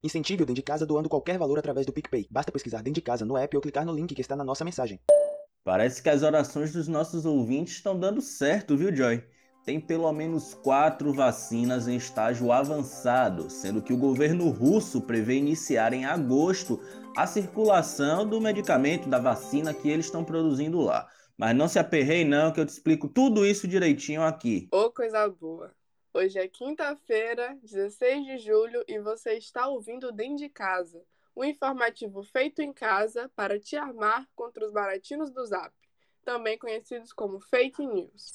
Incentive o Dentro de Casa doando qualquer valor através do PicPay. Basta pesquisar Dentro de Casa no app ou clicar no link que está na nossa mensagem. Parece que as orações dos nossos ouvintes estão dando certo, viu, Joy? Tem pelo menos quatro vacinas em estágio avançado, sendo que o governo russo prevê iniciar em agosto a circulação do medicamento, da vacina que eles estão produzindo lá. Mas não se aperrei não, que eu te explico tudo isso direitinho aqui. Ô, coisa boa. Hoje é quinta-feira, 16 de julho, e você está ouvindo Dentro de Casa, um informativo feito em casa para te armar contra os baratinos do Zap, também conhecidos como fake news.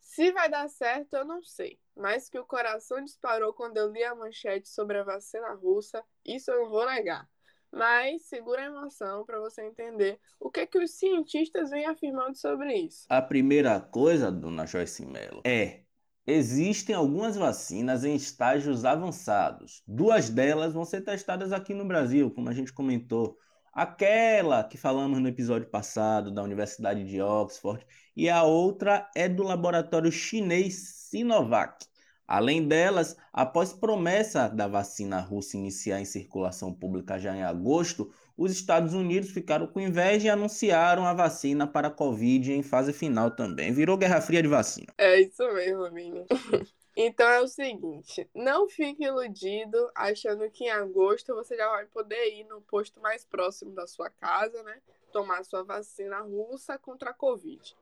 Se vai dar certo, eu não sei, mas que o coração disparou quando eu li a manchete sobre a vacina russa, isso eu não vou negar. Mas segura a emoção para você entender o que é que os cientistas vêm afirmando sobre isso. A primeira coisa, dona Joyce Mello, é Existem algumas vacinas em estágios avançados. Duas delas vão ser testadas aqui no Brasil, como a gente comentou. Aquela que falamos no episódio passado, da Universidade de Oxford, e a outra é do laboratório chinês Sinovac. Além delas, após promessa da vacina russa iniciar em circulação pública já em agosto, os Estados Unidos ficaram com inveja e anunciaram a vacina para a Covid em fase final também. Virou Guerra Fria de vacina. É isso mesmo, Vini. então é o seguinte, não fique iludido achando que em agosto você já vai poder ir no posto mais próximo da sua casa, né? Tomar sua vacina russa contra a Covid.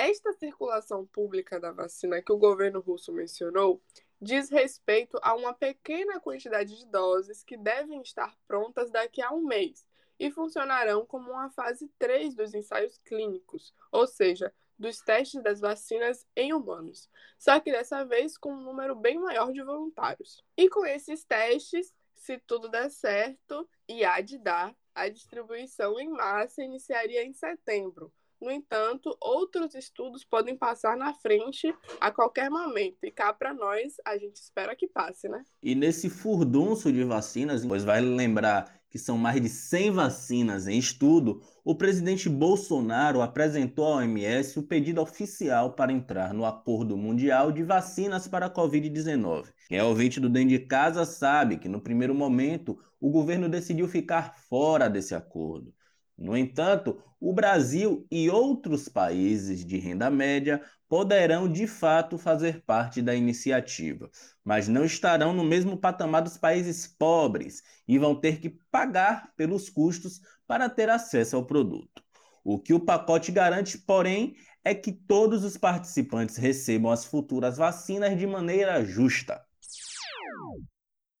Esta circulação pública da vacina que o governo russo mencionou diz respeito a uma pequena quantidade de doses que devem estar prontas daqui a um mês e funcionarão como uma fase 3 dos ensaios clínicos, ou seja, dos testes das vacinas em humanos, só que dessa vez com um número bem maior de voluntários. E com esses testes, se tudo der certo, e há de dar, a distribuição em massa iniciaria em setembro, no entanto, outros estudos podem passar na frente a qualquer momento. E cá para nós, a gente espera que passe, né? E nesse furdunço de vacinas, pois vai lembrar que são mais de 100 vacinas em estudo, o presidente Bolsonaro apresentou à OMS o pedido oficial para entrar no Acordo Mundial de Vacinas para a Covid-19. Quem é ouvinte do Dentro de Casa sabe que, no primeiro momento, o governo decidiu ficar fora desse acordo. No entanto, o Brasil e outros países de renda média poderão de fato fazer parte da iniciativa, mas não estarão no mesmo patamar dos países pobres e vão ter que pagar pelos custos para ter acesso ao produto. O que o pacote garante, porém, é que todos os participantes recebam as futuras vacinas de maneira justa.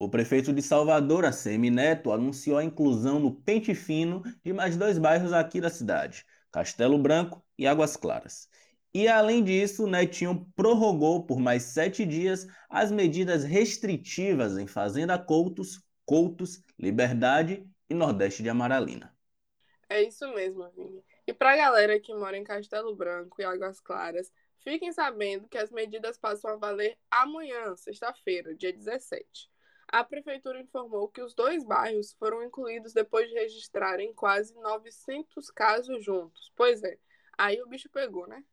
O prefeito de Salvador, ACM Neto, anunciou a inclusão no Pente Fino de mais dois bairros aqui da cidade, Castelo Branco e Águas Claras. E além disso, Netinho prorrogou por mais sete dias as medidas restritivas em Fazenda Coutos, Coutos, Liberdade e Nordeste de Amaralina. É isso mesmo, Vini. E para a galera que mora em Castelo Branco e Águas Claras, fiquem sabendo que as medidas passam a valer amanhã, sexta-feira, dia 17 a prefeitura informou que os dois bairros foram incluídos depois de registrarem quase 900 casos juntos. Pois é, aí o bicho pegou, né?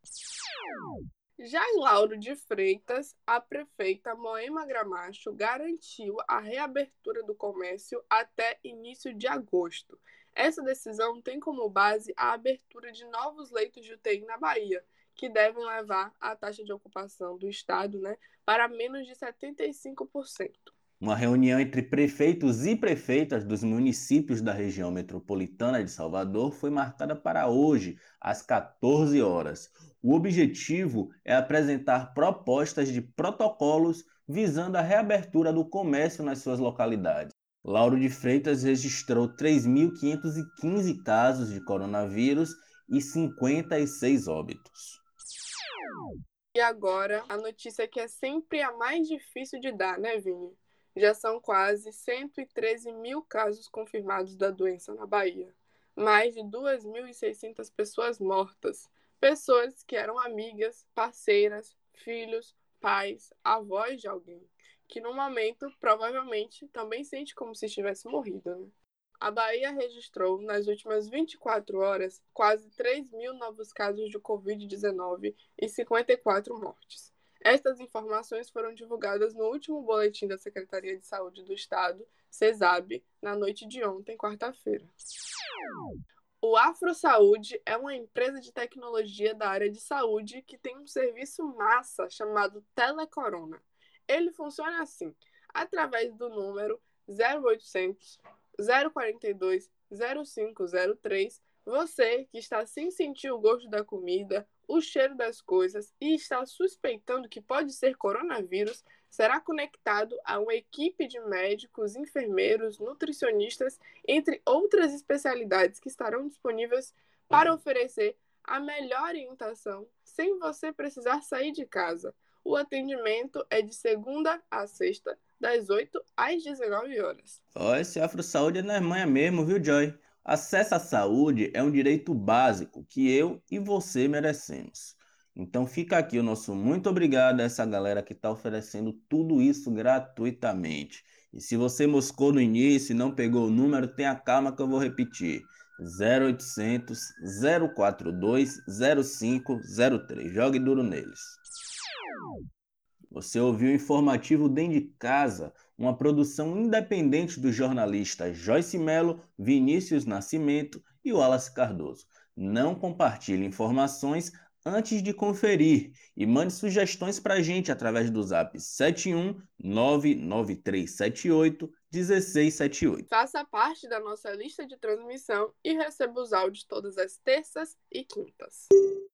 Já em Lauro de Freitas, a prefeita Moema Gramacho garantiu a reabertura do comércio até início de agosto. Essa decisão tem como base a abertura de novos leitos de UTI na Bahia, que devem levar a taxa de ocupação do estado né, para menos de 75%. Uma reunião entre prefeitos e prefeitas dos municípios da região metropolitana de Salvador foi marcada para hoje, às 14 horas. O objetivo é apresentar propostas de protocolos visando a reabertura do comércio nas suas localidades. Lauro de Freitas registrou 3.515 casos de coronavírus e 56 óbitos. E agora, a notícia que é sempre a mais difícil de dar, né, Vini? Já são quase 113 mil casos confirmados da doença na Bahia. Mais de 2.600 pessoas mortas. Pessoas que eram amigas, parceiras, filhos, pais, avós de alguém, que no momento provavelmente também sente como se estivesse morrido. Né? A Bahia registrou, nas últimas 24 horas, quase 3 mil novos casos de Covid-19 e 54 mortes. Estas informações foram divulgadas no último boletim da Secretaria de Saúde do Estado, CESAB, na noite de ontem, quarta-feira. O Afro Saúde é uma empresa de tecnologia da área de saúde que tem um serviço massa chamado Telecorona. Ele funciona assim: através do número 0800 042 0503, você que está sem sentir o gosto da comida, o cheiro das coisas e está suspeitando que pode ser coronavírus, será conectado a uma equipe de médicos, enfermeiros, nutricionistas, entre outras especialidades que estarão disponíveis para oferecer a melhor orientação sem você precisar sair de casa. O atendimento é de segunda a sexta, das 8 às 19 horas. Ó, esse Afro Saúde é na manhã mesmo, viu, Joy? Acesso à saúde é um direito básico que eu e você merecemos. Então fica aqui o nosso muito obrigado a essa galera que está oferecendo tudo isso gratuitamente. E se você moscou no início e não pegou o número, tenha calma que eu vou repetir. 0800 042 0503. Jogue duro neles. Você ouviu o informativo Dentro de Casa, uma produção independente do jornalista Joyce Melo, Vinícius Nascimento e Wallace Cardoso. Não compartilhe informações antes de conferir e mande sugestões para a gente através do zap 7199378 1678. Faça parte da nossa lista de transmissão e receba os áudios todas as terças e quintas.